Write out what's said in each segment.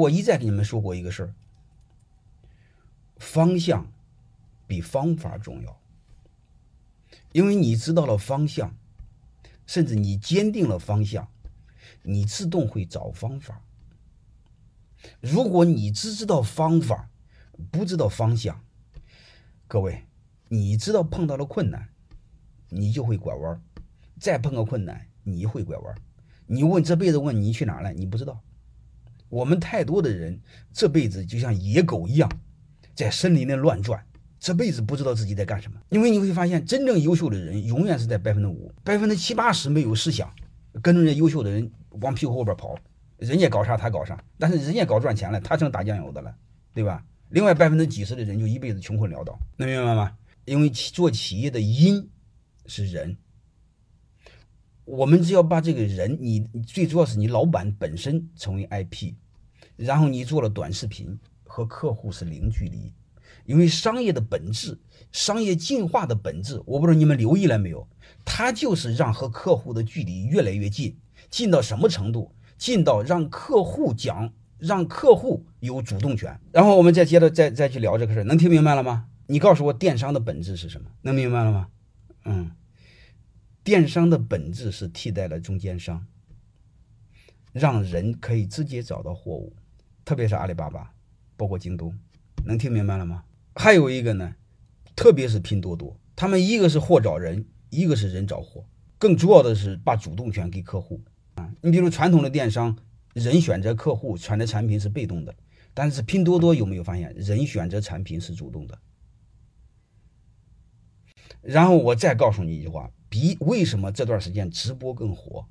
我一再跟你们说过一个事儿，方向比方法重要，因为你知道了方向，甚至你坚定了方向，你自动会找方法。如果你只知道方法，不知道方向，各位，你知道碰到了困难，你就会拐弯儿；再碰个困难，你会拐弯儿。你问这辈子问你去哪儿了，你不知道。我们太多的人这辈子就像野狗一样，在森林里乱转，这辈子不知道自己在干什么。因为你会发现，真正优秀的人永远是在百分之五、百分之七八十没有思想，跟着人家优秀的人往屁股后边跑，人家搞啥他搞啥，但是人家搞赚钱了，他成打酱油的了，对吧？另外百分之几十的人就一辈子穷困潦倒，能明白吗？因为做企业的因是人。我们只要把这个人，你最主要是你老板本身成为 IP，然后你做了短视频，和客户是零距离，因为商业的本质，商业进化的本质，我不知道你们留意了没有，它就是让和客户的距离越来越近，近到什么程度？近到让客户讲，让客户有主动权。然后我们再接着再再去聊这个事儿，能听明白了吗？你告诉我电商的本质是什么？能明白了吗？嗯。电商的本质是替代了中间商，让人可以直接找到货物，特别是阿里巴巴，包括京东，能听明白了吗？还有一个呢，特别是拼多多，他们一个是货找人，一个是人找货，更主要的是把主动权给客户啊。你比如传统的电商，人选择客户，选择产品是被动的，但是拼多多有没有发现，人选择产品是主动的？然后我再告诉你一句话。比为什么这段时间直播更火？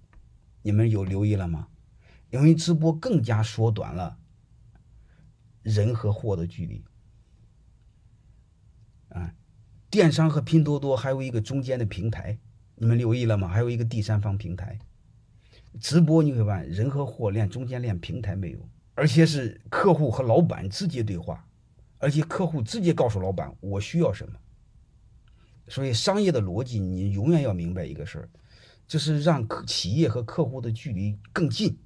你们有留意了吗？因为直播更加缩短了人和货的距离。啊，电商和拼多多还有一个中间的平台，你们留意了吗？还有一个第三方平台。直播你会发现，人和货连中间连平台没有，而且是客户和老板直接对话，而且客户直接告诉老板我需要什么。所以，商业的逻辑，你永远要明白一个事儿，就是让企业和客户的距离更近，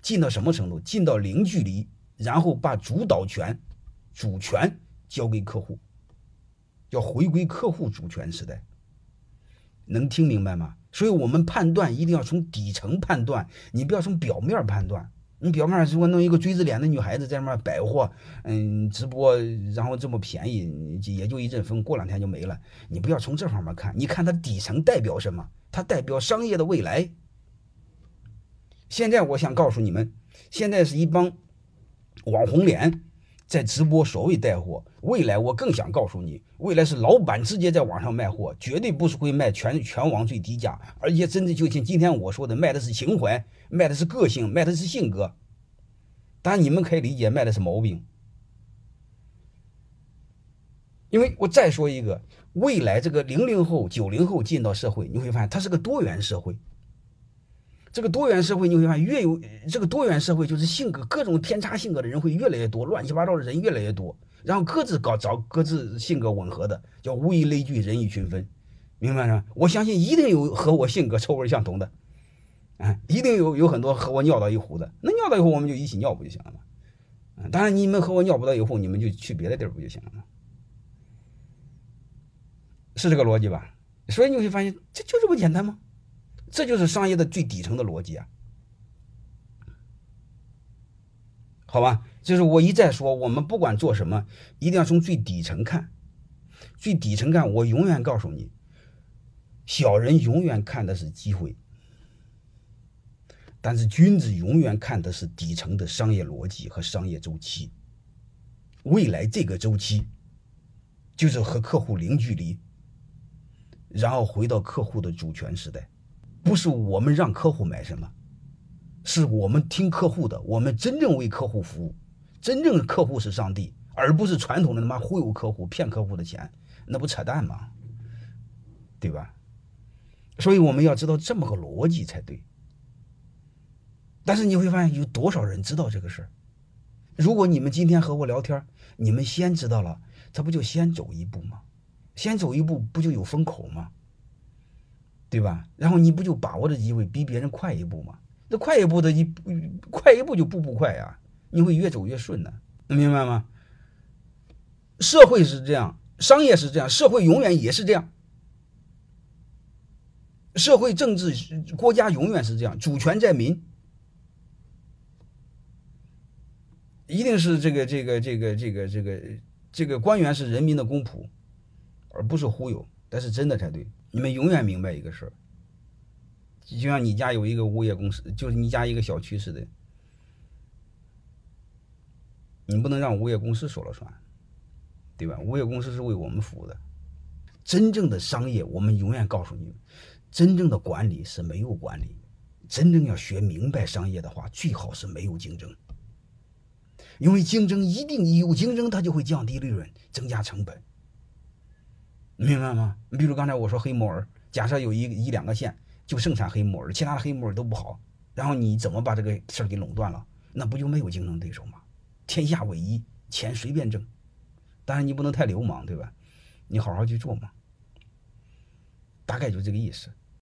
近到什么程度？近到零距离，然后把主导权、主权交给客户，要回归客户主权时代。能听明白吗？所以我们判断一定要从底层判断，你不要从表面判断。你表面如果弄一个锥子脸的女孩子在那儿摆货，嗯，直播，然后这么便宜，也就一阵风，过两天就没了。你不要从这方面看，你看它底层代表什么？它代表商业的未来。现在我想告诉你们，现在是一帮网红脸在直播，所谓带货。未来我更想告诉你，未来是老板直接在网上卖货，绝对不是会卖全全网最低价，而且真的就像今天我说的，卖的是情怀。卖的是个性，卖的是性格，当然你们可以理解卖的是毛病。因为我再说一个，未来这个零零后、九零后进到社会，你会发现它是个多元社会。这个多元社会你会发现，越有这个多元社会，就是性格各种天差性格的人会越来越多，乱七八糟的人越来越多，然后各自搞找各自性格吻合的，叫物以类聚，人以群分，明白吗？我相信一定有和我性格臭味相同的。嗯一定有有很多和我尿到一壶的，那尿到以后我们就一起尿不就行了吗？嗯，当然你们和我尿不到以后，你们就去别的地儿不就行了吗？是这个逻辑吧？所以你会发现，这就这么简单吗？这就是商业的最底层的逻辑啊！好吧，就是我一再说，我们不管做什么，一定要从最底层看，最底层看。我永远告诉你，小人永远看的是机会。但是君子永远看的是底层的商业逻辑和商业周期。未来这个周期，就是和客户零距离，然后回到客户的主权时代。不是我们让客户买什么，是我们听客户的，我们真正为客户服务。真正的客户是上帝，而不是传统的他妈忽悠客户、骗客户的钱，那不扯淡吗？对吧？所以我们要知道这么个逻辑才对。但是你会发现有多少人知道这个事儿？如果你们今天和我聊天，你们先知道了，他不就先走一步吗？先走一步不就有风口吗？对吧？然后你不就把握着机会比别人快一步吗？那快一步的一快一步就步步快呀，你会越走越顺的，能明白吗？社会是这样，商业是这样，社会永远也是这样。社会政治国家永远是这样，主权在民，一定是这个这个这个这个这个这个官员是人民的公仆，而不是忽悠，但是真的才对。你们永远明白一个事儿，就像你家有一个物业公司，就是你家一个小区似的，你不能让物业公司说了算，对吧？物业公司是为我们服务的。真正的商业，我们永远告诉你们。真正的管理是没有管理，真正要学明白商业的话，最好是没有竞争，因为竞争一定有竞争，它就会降低利润，增加成本，明白吗？你比如刚才我说黑木耳，假设有一一两个县就盛产黑木耳，其他的黑木耳都不好，然后你怎么把这个事儿给垄断了？那不就没有竞争对手吗？天下唯一，钱随便挣，当然你不能太流氓，对吧？你好好去做嘛，大概就这个意思。